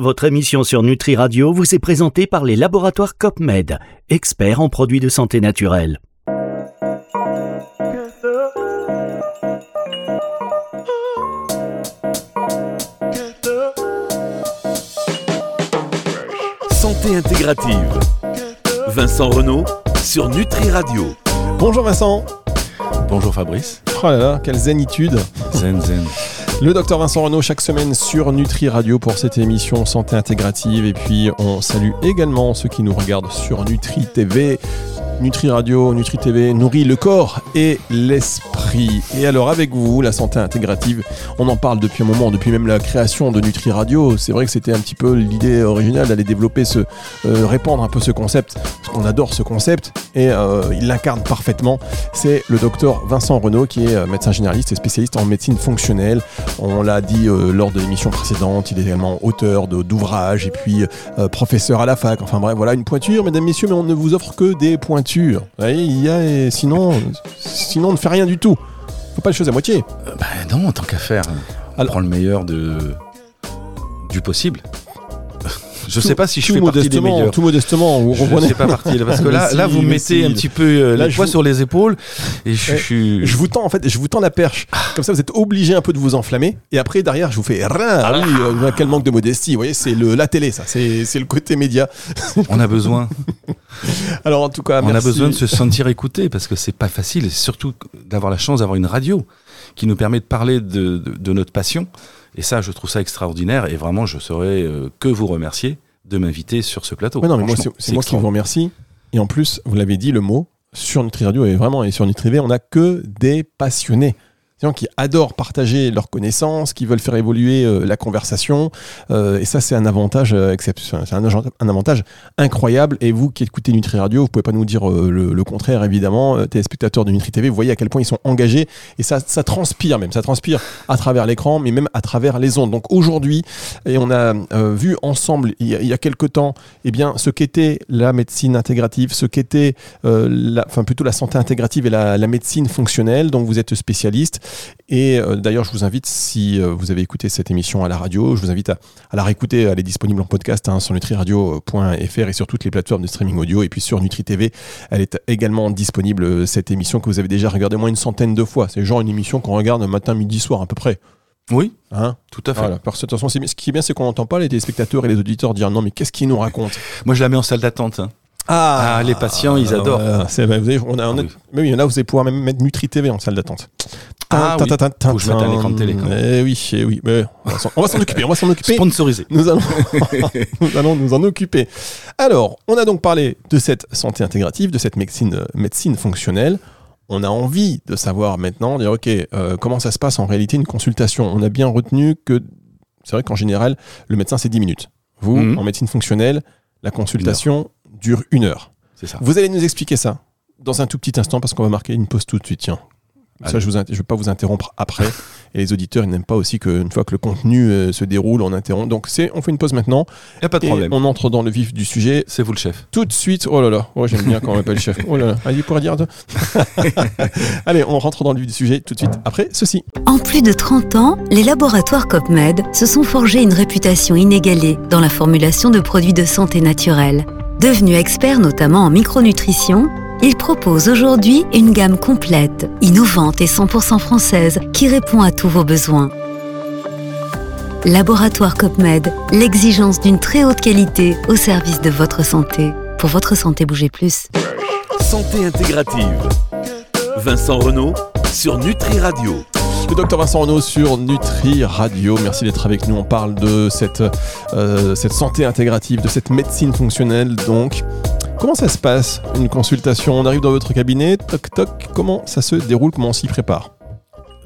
Votre émission sur Nutri Radio vous est présentée par les laboratoires COPMED, experts en produits de santé naturelle. Santé intégrative. Vincent Renault sur Nutri Radio. Bonjour Vincent. Bonjour Fabrice. Oh là là, quelle zénitude. Zen zen. Le docteur Vincent Renault chaque semaine sur Nutri Radio pour cette émission Santé Intégrative. Et puis on salue également ceux qui nous regardent sur Nutri TV. Nutri Radio, Nutri TV nourrit le corps et l'esprit. Et alors avec vous, la santé intégrative, on en parle depuis un moment, depuis même la création de Nutri Radio. C'est vrai que c'était un petit peu l'idée originale d'aller développer ce, euh, répandre un peu ce concept, parce qu'on adore ce concept et euh, il l'incarne parfaitement. C'est le docteur Vincent Renault qui est euh, médecin généraliste et spécialiste en médecine fonctionnelle. On l'a dit lors de l'émission précédente, il est également auteur d'ouvrages et puis professeur à la fac. Enfin bref, voilà une pointure, mesdames, messieurs, mais on ne vous offre que des pointures. Voyez, il y a, et sinon, sinon on ne fait rien du tout. Faut pas les choses à moitié. Euh, ben non, tant qu'à faire. On Alors- prend le meilleur de du possible. Je sais pas si je tout fais partie des meilleurs. Tout modestement, vous Je comprenez sais pas partie parce que là, là vous mettez un petit peu euh, les je poids sur les épaules et je, suis. Je vous tends en fait, je vous tends la perche. Comme ça, vous êtes obligé un peu de vous enflammer. Et après, derrière, je vous fais rien. Ah oui, euh, quel manque de modestie. Vous voyez, c'est le la télé, ça. C'est c'est le côté média. On a besoin. Alors en tout cas, On a besoin de se sentir écouté parce que c'est pas facile et surtout d'avoir la chance d'avoir une radio qui nous permet de parler de, de- de notre passion. Et ça, je trouve ça extraordinaire et vraiment, je saurais euh, que vous remercier de m'inviter sur ce plateau. Ouais, non, mais moi, c'est moi qui vous remercie. Et en plus, vous l'avez dit, le mot sur Nutri Radio et vraiment et sur Nutri TV, on n'a que des passionnés. Gens qui adorent partager leurs connaissances, qui veulent faire évoluer euh, la conversation. Euh, et ça, c'est un avantage euh, exceptionnel. C'est un, un avantage incroyable. Et vous qui écoutez Nutri Radio, vous pouvez pas nous dire euh, le, le contraire, évidemment. Euh, téléspectateurs de Nutri TV, vous voyez à quel point ils sont engagés. Et ça, ça transpire même. Ça transpire à travers l'écran, mais même à travers les ondes. Donc aujourd'hui, et on a vu ensemble, il y a, il y a quelques temps, eh bien, ce qu'était la médecine intégrative, ce qu'était, enfin plutôt la santé intégrative et la, la médecine fonctionnelle, dont vous êtes spécialiste. Et euh, d'ailleurs, je vous invite, si euh, vous avez écouté cette émission à la radio, je vous invite à, à la réécouter. Elle est disponible en podcast hein, sur nutriradio.fr et sur toutes les plateformes de streaming audio. Et puis sur Nutri TV, elle est également disponible, euh, cette émission que vous avez déjà regardée au moins une centaine de fois. C'est genre une émission qu'on regarde matin, midi, soir à peu près. Oui, Hein? tout à fait. voilà. Parce que de toute façon, ce qui est bien, c'est qu'on n'entend pas les téléspectateurs et les auditeurs dire non, mais qu'est-ce qu'ils nous racontent? Moi, je la mets en salle d'attente. hein. Ah, les patients, ils adorent. voilà. C'est vrai, vous avez- on a, on a- Ah oui. mais oui, il y en a, vous allez pouvoir même mettre Nutri TV en salle d'attente. Ah oui. Faut que je mette un écran de télé, quand même. Eh oui, eh oui. mais on va s'en- occuper. On va s'en occuper. Sponsorisé. Nous allons, nous allons nous en occuper. Alors, on a donc parlé de cette santé intégrative, de cette médecine, médecine fonctionnelle. On a envie de savoir maintenant, dire, OK, euh, comment ça se passe en réalité une consultation? On a bien retenu que, c'est vrai qu'en général, le médecin, c'est 10 minutes. Vous, Mhm. en médecine fonctionnelle, la consultation dure une heure. C'est ça. Vous allez nous expliquer ça dans un tout petit instant parce qu'on va marquer une pause tout de suite. Tiens. Ça, je ne vais pas vous interrompre après. Et les auditeurs, ils n'aiment pas aussi qu'une fois que le contenu euh, se déroule, on interrompt. Donc, c'est, on fait une pause maintenant. Y a pas de Et problème. on entre dans le vif du sujet C'est vous le chef. tout de suite. Oh là là, oh, j'aime bien quand on m'appelle chef. Oh là là, allez, pour dire. deux. allez, on rentre dans le vif du sujet tout de suite après ceci. En plus de 30 ans, les laboratoires COPMED se sont forgés une réputation inégalée dans la formulation de produits de santé naturelle. Devenus experts notamment en micronutrition, ils proposent aujourd'hui une gamme complète, innovante et 100% française qui répond à tous vos besoins. Laboratoire COPMED, l'exigence d'une très haute qualité au service de votre santé. Pour votre santé, bougez plus. Santé intégrative. Vincent Renault sur Nutri Radio. Le docteur Vincent Renaud sur Nutri Radio. Merci d'être avec nous. On parle de cette, euh, cette santé intégrative, de cette médecine fonctionnelle. Donc, comment ça se passe une consultation? On arrive dans votre cabinet, toc toc. Comment ça se déroule? Comment on s'y prépare?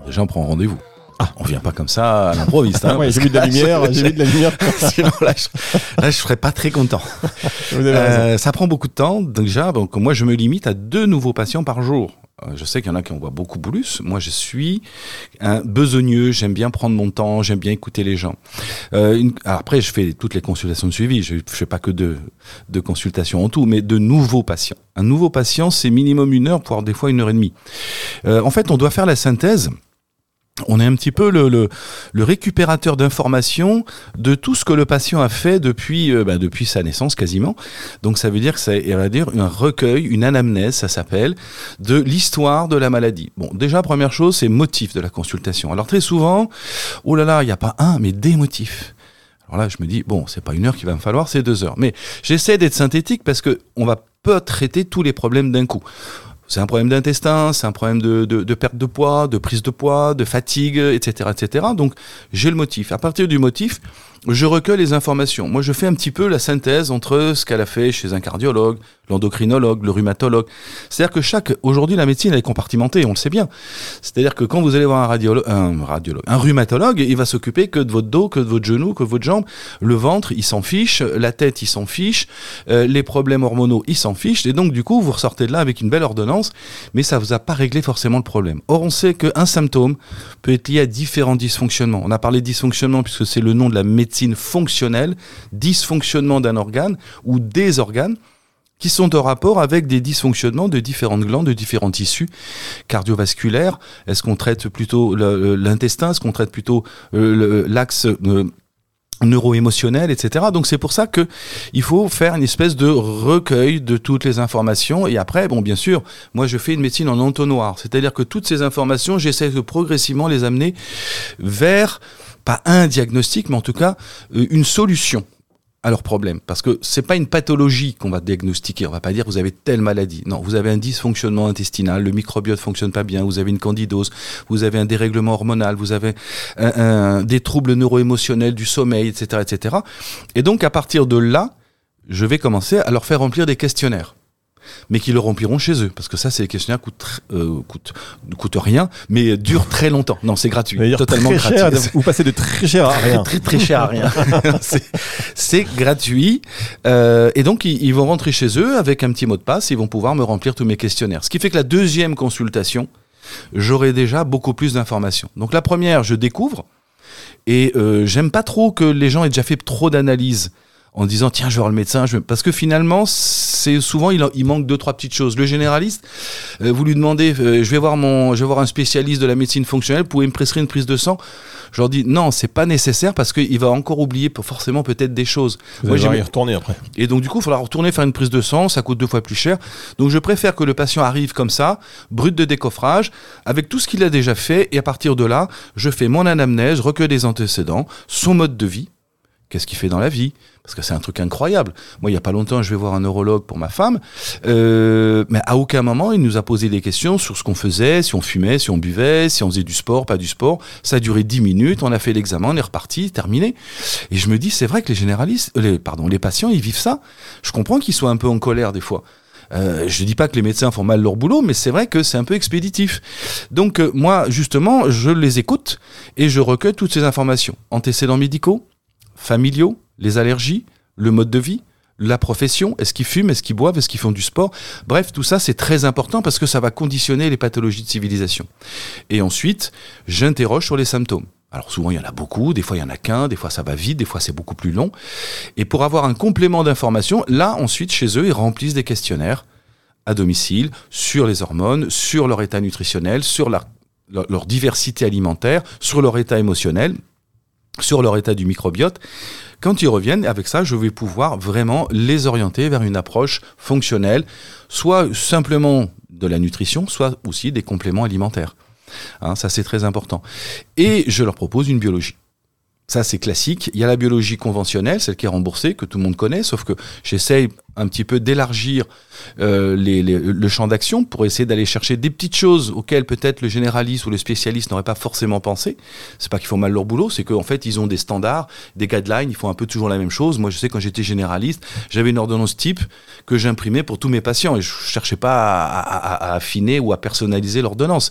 Déjà, on prend rendez-vous. Ah, on vient pas comme ça à l'improviste. hein, Ouais, J'ai vu de la lumière. J'ai vu de la lumière. Sinon, là, je, là, je serais pas très content. Vous avez raison. Euh, ça prend beaucoup de temps. Déjà, donc moi, je me limite à deux nouveaux patients par jour. Euh, Je sais qu'il y en a qui en voient beaucoup plus. Moi, je suis un besogneux. J'aime bien prendre mon temps. J'aime bien écouter les gens. Euh, une- après, je fais toutes les consultations de suivi. Je ne fais pas que deux, deux consultations en tout, mais de nouveaux patients. Un nouveau patient, c'est minimum une heure, voire des fois une heure et demie. Euh, en fait, on doit faire la synthèse on est un petit peu le, récupérateur d'informations de tout ce que le patient a fait depuis, euh, bah, sa naissance quasiment. Donc ça veut dire que c'est va dire un recueil, une anamnèse, ça s'appelle, de l'histoire de la maladie. Bon, déjà première chose, c'est motif de la consultation. Alors très souvent, oh là là, il n'y a pas un, mais des motifs. Alors là, je me dis bon, c'est pas une heure qu'il va me falloir, c'est deux heures. Mais j'essaie d'être synthétique parce que on va pas traiter tous les problèmes d'un coup. C'est un problème d'intestin, c'est un problème de, perte de poids, de prise de poids, de fatigue, etc., etc. Donc j'ai le motif. À partir du motif, je recueille les informations. Moi, je fais un petit peu la synthèse entre ce qu'elle a fait chez un cardiologue, l'endocrinologue, le rhumatologue. C'est-à-dire que chaque, aujourd'hui, la médecine, elle est compartimentée, on le sait bien. C'est-à-dire que quand vous allez voir un radiologue, un rhumatologue, il va s'occuper que de votre dos, que de votre genou, que de votre jambe. Le ventre, il s'en fiche. La tête, il s'en fiche. Euh, les problèmes hormonaux, il s'en fiche. Et donc, du coup, vous ressortez de là avec une belle ordonnance, mais ça vous a pas réglé forcément le problème. Or, on sait qu'un symptôme peut être lié à différents dysfonctionnements. On a parlé de dysfonctionnement puisque c'est le nom de la médecine fonctionnelle, dysfonctionnement d'un organe ou des organes qui sont en rapport avec des dysfonctionnements de différentes glandes, de différents tissus cardiovasculaires. Est-ce qu'on traite plutôt l'intestin? Est-ce qu'on traite plutôt euh, l'axe euh, neuro-émotionnel, etc. Donc c'est pour ça que il faut faire une espèce de recueil de toutes les informations et après, bon, bien sûr, moi je fais une médecine en entonnoir, c'est-à-dire que toutes ces informations, j'essaie de progressivement les amener vers pas un diagnostic, mais en tout cas euh, une solution à leur problème. Parce que c'est pas une pathologie qu'on va diagnostiquer. On va pas dire vous avez telle maladie. Non, vous avez un dysfonctionnement intestinal, le microbiote fonctionne pas bien, vous avez une candidose, vous avez un dérèglement hormonal, vous avez un, des troubles neuroémotionnels du sommeil, etc., etc. Et donc à partir de là, je vais commencer à leur faire remplir des questionnaires mais qui le rempliront chez eux. Parce que ça, c'est les questionnaires coûtent, euh, coûtent, ne coûtent rien, mais durent très longtemps. Non, c'est gratuit. Totalement gratuit. Cher, vous passez de très cher à rien. très, très cher à rien. c'est gratuit. Euh, et donc, ils, ils, vont rentrer chez eux avec un petit mot de passe. Ils vont pouvoir me remplir tous mes questionnaires. Ce qui fait que la deuxième consultation, j'aurai déjà beaucoup plus d'informations. Donc, la première, je découvre. Et euh, j'aime pas trop que les gens aient déjà fait trop d'analyses en disant tiens je vais voir le médecin je... parce que finalement c'est souvent il, il, manque deux trois petites choses. Le généraliste euh, vous lui demandez euh, je vais voir mon je vais voir un spécialiste de la médecine fonctionnelle pouvez me prescrire une prise de sang. Je leur dis non c'est pas nécessaire parce qu'il va encore oublier forcément peut-être des choses. Vous Moi, y retourner après. Et donc du coup il faudra retourner faire une prise de sang ça coûte deux fois plus cher. Donc je préfère que le patient arrive comme ça brut de décoffrage avec tout ce qu'il a déjà fait et à partir de là je fais mon anamnèse recueil des antécédents son mode de vie qu'est-ce qu'il fait dans la vie? Parce que c'est un truc incroyable. Moi, il y a pas longtemps, je vais voir un neurologue pour ma femme, euh, mais à aucun moment il nous a posé des questions sur ce qu'on faisait, si on fumait, si on buvait, si on faisait du sport, pas du sport. Ça a duré dix minutes, on a fait l'examen, on est reparti, terminé. Et je me dis, c'est vrai que les généralistes, euh, pardon, les patients, ils vivent ça. Je comprends qu'ils soient un peu en colère des fois. Euh, je dis pas que les médecins font mal leur boulot, mais c'est vrai que c'est un peu expéditif. Donc euh, moi, justement, je les écoute et je recueille toutes ces informations. Antécédents médicaux, familiaux, les allergies, le mode de vie, la profession, est-ce qu'ils fument, est-ce qu'ils boivent, est-ce qu'ils font du sport Bref, tout ça, c'est très important parce que ça va conditionner les pathologies de civilisation. Et ensuite, j'interroge sur les symptômes. Alors souvent, il y en a beaucoup, des fois, il y en a qu'un, des fois, ça va vite, des fois, c'est beaucoup plus long. Et pour avoir un complément d'information, là, ensuite, chez eux, ils remplissent des questionnaires à domicile sur les hormones, sur leur état nutritionnel, sur leur diversité alimentaire, sur leur état émotionnel, sur leur état du microbiote. Quand ils reviennent, avec ça, je vais pouvoir vraiment les orienter vers une approche fonctionnelle, soit simplement de la nutrition, soit aussi des compléments alimentaires. Hein, ça, c'est très important. Et je leur propose une biologie. Ça, c'est classique. Il y a la biologie conventionnelle, celle qui est remboursée, que tout le monde connaît, sauf que j'essaye un petit peu d'élargir euh, le champ d'action pour essayer d'aller chercher des petites choses auxquelles peut-être le généraliste ou le spécialiste n'aurait pas forcément pensé. C'est pas qu'ils font mal leur boulot, c'est qu'en fait ils ont des standards, des guidelines, ils font un peu toujours la même chose. Moi je sais quand j'étais généraliste, j'avais une ordonnance type que j'imprimais pour tous mes patients et je cherchais pas à, affiner ou à personnaliser l'ordonnance.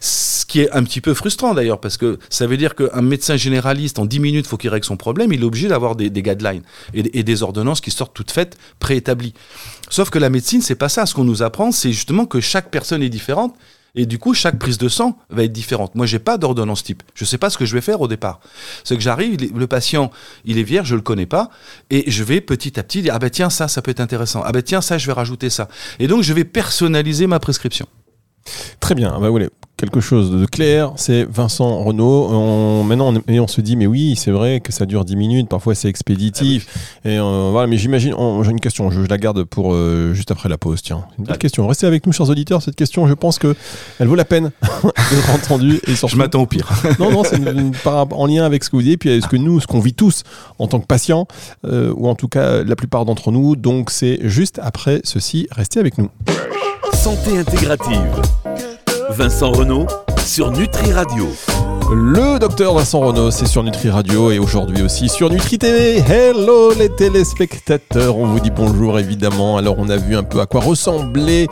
Ce qui est un petit peu frustrant d'ailleurs parce que ça veut dire qu'un médecin généraliste en 10 minutes faut qu'il règle son problème, il est obligé d'avoir des, guidelines et, des ordonnances qui sortent toutes faites, préétablies. Sauf que la médecine, c'est pas ça. Ce qu'on nous apprend, c'est justement que chaque personne est différente. Et du coup, chaque prise de sang va être différente. Moi, j'ai pas d'ordonnance type. Je sais pas ce que je vais faire au départ. C'est que j'arrive, le patient, il est vierge, je le connais pas, et je vais petit à petit dire ah ben tiens ça, ça peut être intéressant. Ah ben tiens ça, je vais rajouter ça. Et donc, je vais personnaliser ma prescription. Très bien. Ah bah, quelque chose de clair, c'est Vincent Renault. On, maintenant, on, et on se dit, mais oui, c'est vrai que ça dure 10 minutes, parfois c'est expéditif. Et euh, voilà, mais j'imagine, on- j'ai une question, je, je la garde pour euh, juste après la pause. Tiens, une petite question. Restez avec nous, chers auditeurs. Cette question, je pense que elle vaut la peine d'être entendue. Et Je m'attends au pire. non, non, c'est en lien avec ce que vous dites, puis avec ce que nous, ce qu'on vit tous en tant que patients, euh, ou en tout cas la plupart d'entre nous. Donc c'est juste après ceci. Restez avec nous. Santé intégrative. Vincent Renault sur Nutri Radio. Le docteur Vincent Renault, c'est sur Nutri Radio et aujourd'hui aussi sur Nutri TV. Hello les téléspectateurs, on vous dit bonjour évidemment. Alors on a vu un peu à quoi ressemblait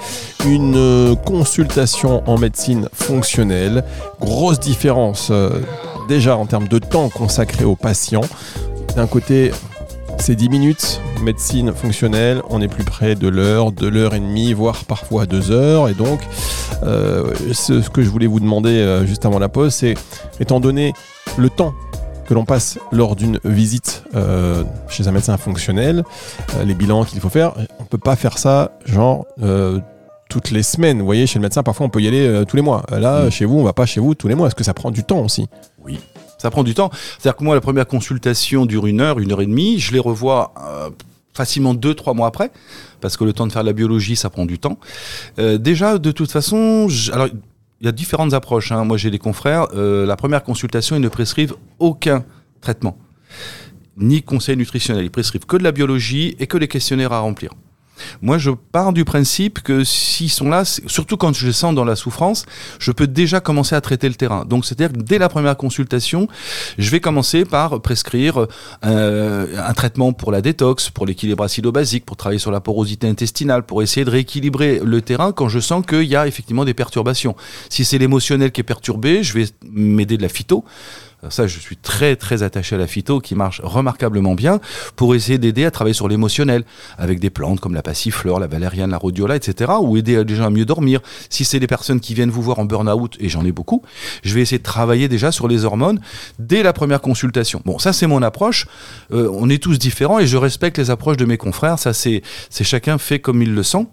une euh, consultation en médecine fonctionnelle. Grosse différence euh, déjà en termes de temps consacré aux patients. D'un côté, c'est 10 minutes, médecine fonctionnelle, on est plus près de l'heure, de l'heure et demie, voire parfois deux heures. Et donc, ce, ce que je voulais vous demander euh, juste avant la pause, c'est, étant donné le temps que l'on passe lors d'une visite euh, chez un médecin fonctionnel, euh, les bilans qu'il faut faire, on ne peut pas faire ça genre euh, toutes les semaines. Vous voyez, chez le médecin, parfois on peut y aller euh, tous les mois. Là, chez vous, on va pas chez vous tous les mois. Est-ce que ça prend du temps aussi? Oui. Ça prend du temps. C'est-à-dire que moi, la première consultation dure une heure, une heure et demie. Je les revois euh, facilement deux, trois mois après, parce que le temps de faire la biologie, ça prend du temps. Euh, déjà, de toute façon, il y a différentes approches. hein. Moi, j'ai des confrères. euh, la première consultation, ils ne prescrivent aucun traitement, ni conseil nutritionnel. Ils prescrivent que de la biologie et que les questionnaires à remplir. Moi, je pars du principe que s'ils sont là, surtout quand je les sens dans la souffrance, je peux déjà commencer à traiter le terrain. Donc, c'est-à-dire que dès la première consultation, je vais commencer par prescrire euh, un traitement pour la détox, pour l'équilibre acido-basique, pour travailler sur la porosité intestinale, pour essayer de rééquilibrer le terrain quand je sens qu'il y a effectivement des perturbations. Si c'est l'émotionnel qui est perturbé, je vais m'aider de la phyto. Ça, je suis très très attaché à la phyto qui marche remarquablement bien pour essayer d'aider à travailler sur l'émotionnel avec des plantes comme la passiflore, la valériane, la rhodiola, etc. ou aider les gens à mieux dormir. Si c'est des personnes qui viennent vous voir en burn-out, et j'en ai beaucoup, je vais essayer de travailler déjà sur les hormones dès la première consultation. Bon, ça c'est mon approche. Euh, on est tous différents et je respecte les approches de mes confrères. Ça c'est chacun fait comme il le sent.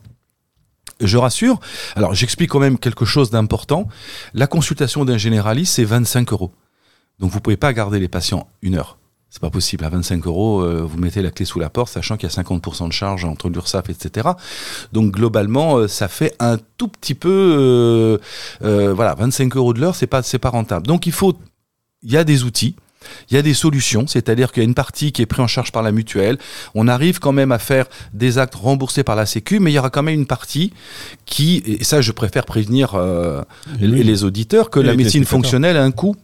Je rassure. Alors, j'explique quand même quelque chose d'important. La consultation d'un généraliste, c'est 25 euros. Donc, vous pouvez pas garder les patients une heure. C'est pas possible. À 25 euros, euh, vous mettez la clé sous la porte, sachant qu'il y a 50% de charge entre l'URSSAF, etc. Donc, globalement, euh, ça fait un tout petit peu, euh, euh, voilà, 25 euros de l'heure, c'est pas, c'est pas rentable. Donc, il faut, il y a des outils. Il y a des solutions, c'est-à-dire qu'il y a une partie qui est prise en charge par la mutuelle. On arrive quand même à faire des actes remboursés par la Sécu, mais il y aura quand même une partie qui, et ça je préfère prévenir euh, les, les auditeurs, que la médecine fonctionnelle a un coût.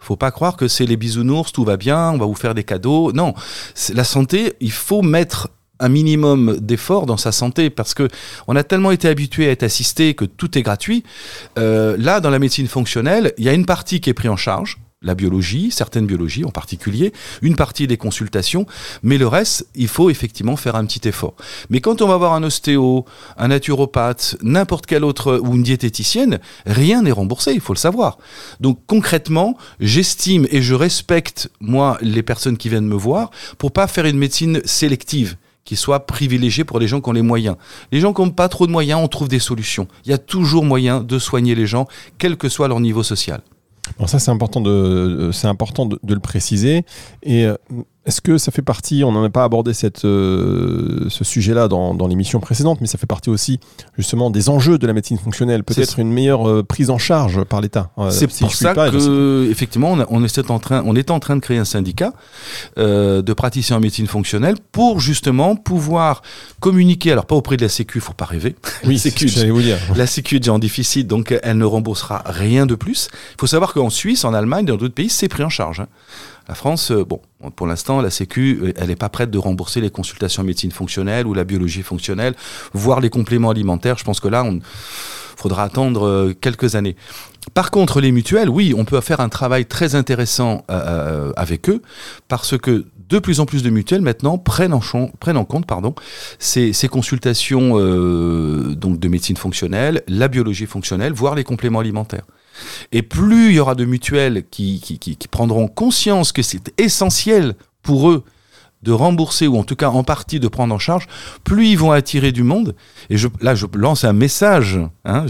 Faut pas croire que c'est les bisounours, tout va bien, on va vous faire des cadeaux. Non, la santé, il faut mettre un minimum d'effort dans sa santé parce que on a tellement été habitué à être assisté que tout est gratuit. Euh, là, dans la médecine fonctionnelle, il y a une partie qui est prise en charge, la biologie, certaines biologies en particulier, une partie des consultations, mais le reste, il faut effectivement faire un petit effort. Mais quand on va voir un ostéo, un naturopathe, n'importe quel autre ou une diététicienne, rien n'est remboursé, il faut le savoir. Donc concrètement, j'estime et je respecte moi les personnes qui viennent me voir pour pas faire une médecine sélective qui soit privilégiée pour les gens qui ont les moyens. Les gens qui n'ont pas trop de moyens, on trouve des solutions. Il y a toujours moyen de soigner les gens, quel que soit leur niveau social. Bon, ça, c'est important, de, c'est important de, de le préciser. Et euh, est-ce que ça fait partie, on n'en a pas abordé cette, euh, ce sujet-là dans, dans l'émission précédente, mais ça fait partie aussi justement des enjeux de la médecine fonctionnelle, peut-être une meilleure euh, prise en charge par l'État. Euh, C'est si pour ça pas, que, effectivement, on, a- on, est en train, on est en train de créer un syndicat de praticiens en médecine fonctionnelle pour justement pouvoir communiquer, alors pas auprès de la Sécu, faut pas rêver. Oui, c'est ce j'allais vous dire. La Sécu est déjà en déficit, donc elle ne remboursera rien de plus. Il faut savoir qu'en Suisse, en Allemagne, dans d'autres pays, c'est pris en charge. La France, euh, bon, pour l'instant, la Sécu, euh, elle n'est pas prête de rembourser les consultations médecine fonctionnelle ou la biologie fonctionnelle, voire les compléments alimentaires. Je pense que là, on faudra attendre euh, quelques années. Par contre, les mutuelles, oui, on peut faire un travail très intéressant avec eux, parce que de plus en plus de mutuelles maintenant prennent en, compte ces, consultations de médecine fonctionnelle, la biologie fonctionnelle, voire les compléments alimentaires. Et plus il y aura de mutuelles qui, qui, prendront conscience que c'est essentiel pour eux de rembourser ou en tout cas en partie de prendre en charge, plus ils vont attirer du monde. Et là, je lance un message, hein,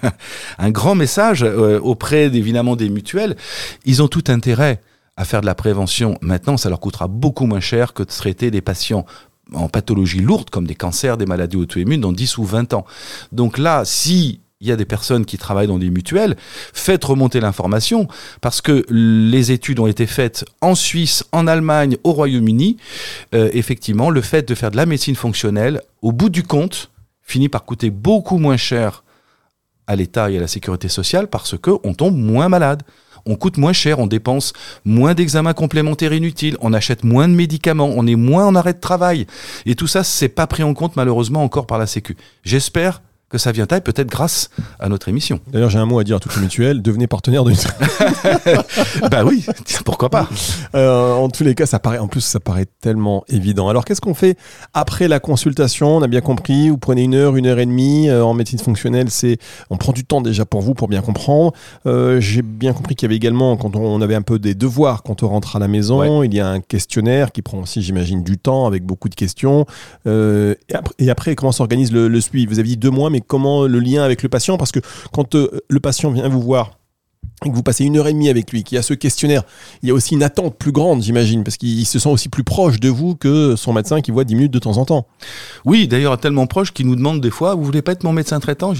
un grand message euh, auprès évidemment des mutuelles. Ils ont tout intérêt à faire de la prévention. Maintenant, ça leur coûtera beaucoup moins cher que de traiter des patients en pathologie lourde comme des cancers, des maladies auto-immunes dans 10 ou 20 ans. Donc là, si il y a des personnes qui travaillent dans des mutuelles, faites remonter l'information parce que les études ont été faites en Suisse, en Allemagne, au Royaume-Uni. Euh, effectivement, le fait de faire de la médecine fonctionnelle, au bout du compte, finit par coûter beaucoup moins cher à l'État et à la sécurité sociale parce que on tombe moins malade. On coûte moins cher, on dépense moins d'examens complémentaires inutiles, on achète moins de médicaments, on est moins en arrêt de travail. Et tout ça, c'est pas pris en compte malheureusement encore par la Sécu. J'espère que ça vient taille peut-être grâce à notre émission. D'ailleurs, j'ai un mot à dire à toutes les mutuelles, devenez partenaire de Bah oui, pourquoi pas euh, En tous les cas, ça paraît, en plus, ça paraît tellement évident. Alors, qu'est-ce qu'on fait après la consultation? On a bien compris, vous prenez une heure, une heure et demie. Euh, en médecine fonctionnelle, c'est, on prend du temps déjà pour vous, pour bien comprendre. Euh, j'ai bien compris qu'il y avait également, quand on, avait un peu des devoirs quand on rentre à la maison, il y a un questionnaire qui prend aussi, j'imagine, du temps avec beaucoup de questions. Et après, et, après, comment s'organise le, le suivi? Vous avez dit deux mois, mais comment le lien avec le patient? Parce que quand euh, le patient vient vous voir et que vous passez une heure et demie avec lui, qu'il y a ce questionnaire, il y a aussi une attente plus grande, j'imagine, parce qu'il se sent aussi plus proche de vous que son médecin qui voit 10 minutes de temps en temps. Oui, d'ailleurs, tellement proche qu'il nous demande des fois, vous voulez pas être mon médecin traitant?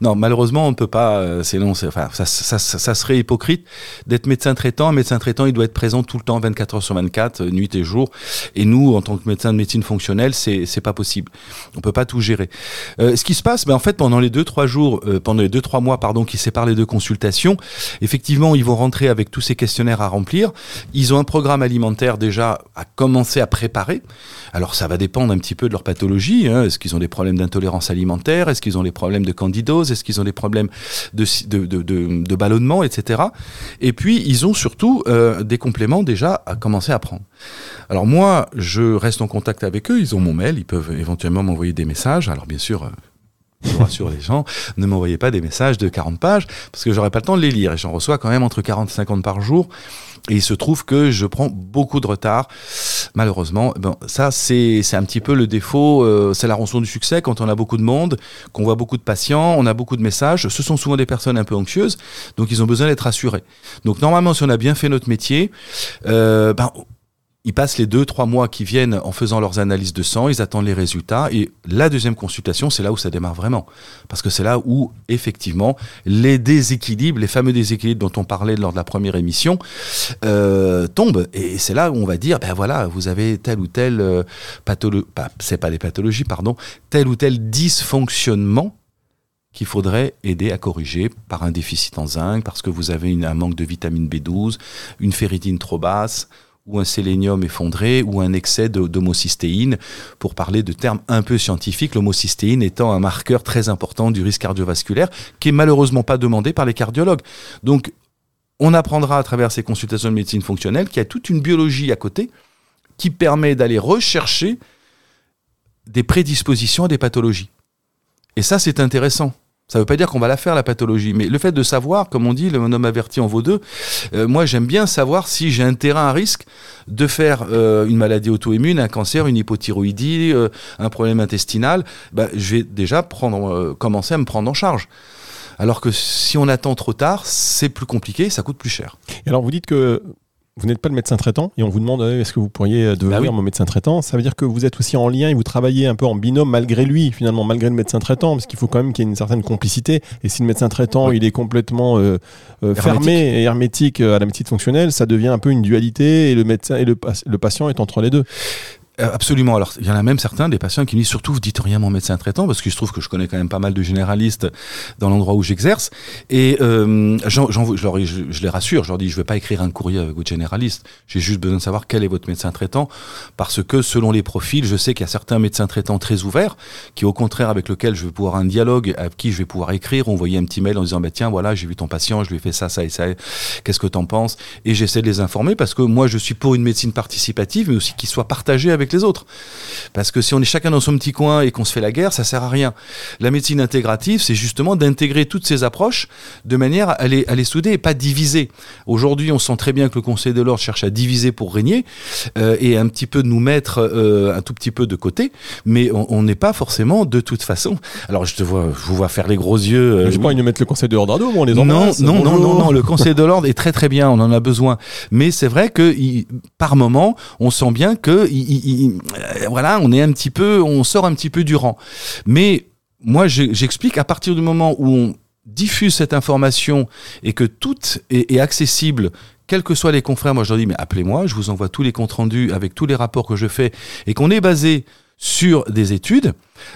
Non, malheureusement, on ne peut pas, euh, c'est long, enfin, ça, serait hypocrite d'être médecin traitant. Un médecin traitant, il doit être présent tout le temps, 24 heures sur 24, euh, nuit et jour. Et nous, en tant que médecin de médecine fonctionnelle, c'est, c'est pas possible. On peut pas tout gérer. Euh, ce qui se passe, ben, en fait, pendant les deux, trois jours, pendant les deux, trois mois, pardon, qui séparent les deux consultations, effectivement, ils vont rentrer avec tous ces questionnaires à remplir. Ils ont un programme alimentaire déjà à commencer à préparer. Alors, ça va dépendre un petit peu de leur pathologie. Hein. Est-ce qu'ils ont des problèmes d'intolérance alimentaire? Est-ce qu'ils ont des problèmes de candidose? Est-ce qu'ils ont des problèmes de, ballonnement, etc. Et puis, ils ont surtout euh, des compléments déjà à commencer à prendre. Alors moi, je reste en contact avec eux. Ils ont mon mail. Ils peuvent éventuellement m'envoyer des messages. Alors bien sûr, euh, je rassure les gens, ne m'envoyez pas des messages de 40 pages, parce que j'aurai pas le temps de les lire, et j'en reçois quand même entre 40 et 50 par jour, et il se trouve que je prends beaucoup de retard, malheureusement. Bon, ça, c'est un petit peu le défaut, euh, c'est la rançon du succès, quand on a beaucoup de monde, qu'on voit beaucoup de patients, on a beaucoup de messages, ce sont souvent des personnes un peu anxieuses, donc ils ont besoin d'être rassurés. Donc normalement, si on a bien fait notre métier, euh, ben, ils passent les deux, trois mois qui viennent en faisant leurs analyses de sang, ils attendent les résultats. Et la deuxième consultation, c'est là où ça démarre vraiment. Parce que c'est là où, effectivement, les déséquilibres, les fameux déséquilibres dont on parlait lors de la première émission, euh, tombent. Et c'est là où on va dire, ben voilà, vous avez tel ou tel euh, pathologie, c'est pas des pathologies, pardon, tel ou tel dysfonctionnement qu'il faudrait aider à corriger par un déficit en zinc, parce que vous avez un manque de vitamine B12, une ferritine trop basse, ou un sélénium effondré, ou un excès d'homocystéine, pour parler de termes un peu scientifiques, l'homocystéine étant un marqueur très important du risque cardiovasculaire, qui est malheureusement pas demandé par les cardiologues. Donc, on apprendra à travers ces consultations de médecine fonctionnelle qu'il y a toute une biologie à côté qui permet d'aller rechercher des prédispositions à des pathologies. Et ça, c'est intéressant. Ça ne veut pas dire qu'on va la faire, la pathologie. Mais le fait de savoir, comme on dit, le homme averti en vaut deux, euh, moi j'aime bien savoir si j'ai un terrain à risque de faire euh, une maladie auto-immune, un cancer, une hypothyroïdie, euh, un problème intestinal. Bah, je vais déjà prendre, commencer à me prendre en charge. Alors que si on attend trop tard, c'est plus compliqué, ça coûte plus cher. Et alors vous dites que vous n'êtes pas le médecin traitant et on vous demande est-ce que vous pourriez euh, devenir bah mon médecin traitant, ça veut dire que vous êtes aussi en lien et vous travaillez un peu en binôme malgré lui, finalement, malgré le médecin traitant, parce qu'il faut quand même qu'il y ait une certaine complicité. Et si le médecin traitant, il est complètement euh, euh, fermé et hermétique à la médecine fonctionnelle, ça devient un peu une dualité et le médecin et le, le patient est entre les deux. Euh, absolument. Alors, il y en a même certains, des patients qui me disent surtout, vous dites rien à mon médecin traitant, parce que je trouve que je connais quand même pas mal de généralistes dans l'endroit où j'exerce. Et euh, j'en, je, leur, je, les rassure, je leur dis, je vais pas écrire un courrier avec votre généraliste. J'ai juste besoin de savoir quel est votre médecin traitant, parce que selon les profils, je sais qu'il y a certains médecins traitants très ouverts, qui au contraire avec lesquels je vais pouvoir un dialogue, avec qui je vais pouvoir écrire, envoyer un petit mail en disant, bah, tiens, voilà, j'ai vu ton patient, je lui ai fait ça, ça et ça, qu'est-ce que tu en penses? Et j'essaie de les informer, parce que moi, je suis pour une médecine participative, mais aussi qu'il soit partagé avec avec les autres. Parce que si on est chacun dans son petit coin et qu'on se fait la guerre, ça sert à rien. La médecine intégrative, c'est justement d'intégrer toutes ces approches de manière à les, à les souder et pas diviser. Aujourd'hui, on sent très bien que le Conseil de l'ordre cherche à diviser pour régner euh, et un petit peu nous mettre euh, un tout petit peu de côté, mais on n'est pas forcément de toute façon. Alors je te vois, je vous vois faire les gros yeux. euh, Je crois qu'ils nous mettent le conseil de l'ordre à dos, on les embrasse. non, non, non, non, le Conseil de l'ordre est très très bien, on en a besoin. Mais c'est vrai que il- par moment, on sent bien que il- il- euh, voilà, on est un petit peu, on sort un petit peu du rang. Mais moi, je- j'explique à partir du moment où on diffuse cette information et que tout est, est accessible. Quels que soient les confrères, moi je leur dis, mais appelez-moi, je vous envoie tous les comptes rendus avec tous les rapports que je fais et qu'on est basé sur des études,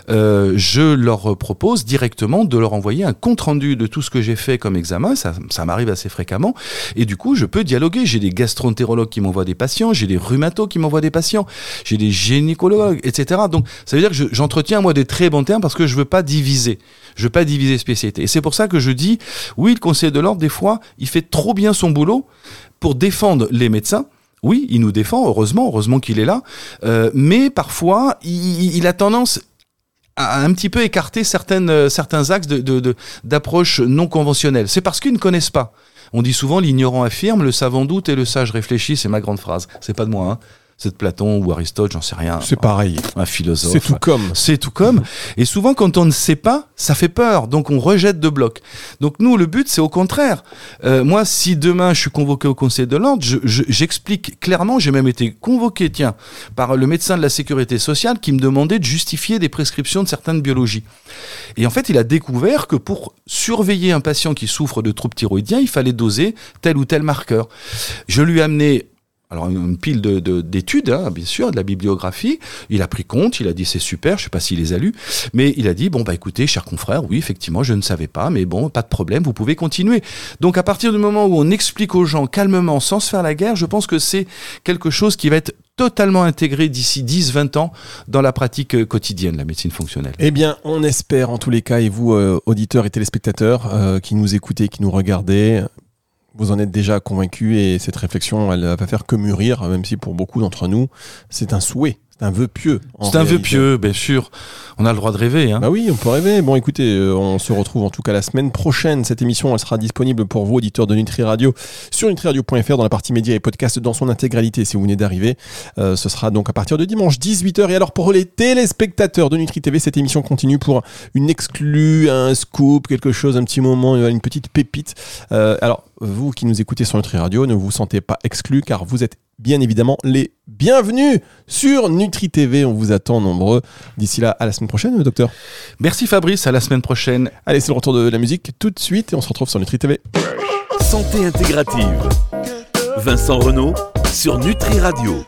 euh, je leur propose directement de leur envoyer un compte rendu de tout ce que j'ai fait comme examen. Ça, ça m'arrive assez fréquemment. Et du coup, je peux dialoguer. J'ai des gastroentérologues qui m'envoient des patients, j'ai des rhumatos qui m'envoient des patients, j'ai des gynécologues, etc. Donc, ça veut dire que je- j'entretiens, moi, des très bons termes parce que je veux pas diviser. Je veux pas diviser spécialité. Et c'est pour ça que je dis, oui, le conseil de l'ordre, des fois, il fait trop bien son boulot pour défendre les médecins. Oui, il nous défend, heureusement, heureusement qu'il est là. Euh, mais parfois, il, a tendance à un petit peu écarter certaines, euh, certains axes d'approche non conventionnelle. C'est parce qu'ils ne connaissent pas. On dit souvent l'ignorant affirme, le savant doute et le sage réfléchit. C'est ma grande phrase. C'est pas de moi. Hein. C'est de Platon ou Aristote, j'en sais rien. C'est pareil. Un philosophe. C'est tout comme. C'est tout comme. Et souvent, quand on ne sait pas, ça fait peur. Donc, on rejette de bloc. Donc, nous, le but, c'est au contraire. Euh, moi, si demain, je suis convoqué au Conseil de l'Ordre, je- je- j'explique clairement, j'ai même été convoqué, tiens, par le médecin de la Sécurité sociale qui me demandait de justifier des prescriptions de certaines biologies. Et en fait, il a découvert que pour surveiller un patient qui souffre de troubles thyroïdiens, il fallait doser tel ou tel marqueur. Je lui ai amené alors une pile de- de- d'études, hein, bien sûr, de la bibliographie. Il a pris compte, il a dit c'est super, je sais pas s'il les a lus, mais il a dit bon bah écoutez, chers confrères, oui effectivement je ne savais pas, mais bon pas de problème, vous pouvez continuer. Donc à partir du moment où on explique aux gens calmement, sans se faire la guerre, je pense que c'est quelque chose qui va être totalement intégré d'ici 10-20 ans dans la pratique euh, quotidienne, la médecine fonctionnelle. Eh bien, on espère en tous les cas, et vous, euh, auditeurs et téléspectateurs euh, qui nous écoutez, qui nous regardez, vous en êtes déjà convaincus et cette réflexion, elle va faire que mûrir, même si pour beaucoup d'entre nous, c'est un souhait, c'est un vœu pieux. C'est un vœu pieux, bien sûr. On a le droit de rêver. Hein. Bah oui, on peut rêver. Bon, écoutez, euh, on se retrouve en tout cas la semaine prochaine. Cette émission, elle sera disponible pour vous, auditeurs de Nutri Radio, sur nutriradio.fr dans la partie médias et podcasts dans son intégralité si vous venez d'arriver. Euh, ce sera donc à partir de dimanche 18h. Et alors, pour les téléspectateurs de Nutri TV, cette émission continue pour une exclue, un scoop, quelque chose, un petit moment, une petite pépite. Euh, alors, vous qui nous écoutez sur Nutri Radio, ne vous sentez pas exclus car vous êtes bien évidemment les bienvenus sur Nutri TV. On vous attend nombreux. D'ici là, à la semaine prochaine, docteur. Merci Fabrice, à la semaine prochaine. Allez, c'est le retour de la musique tout de suite et on se retrouve sur Nutri TV. Santé intégrative. Vincent Renault sur Nutri Radio.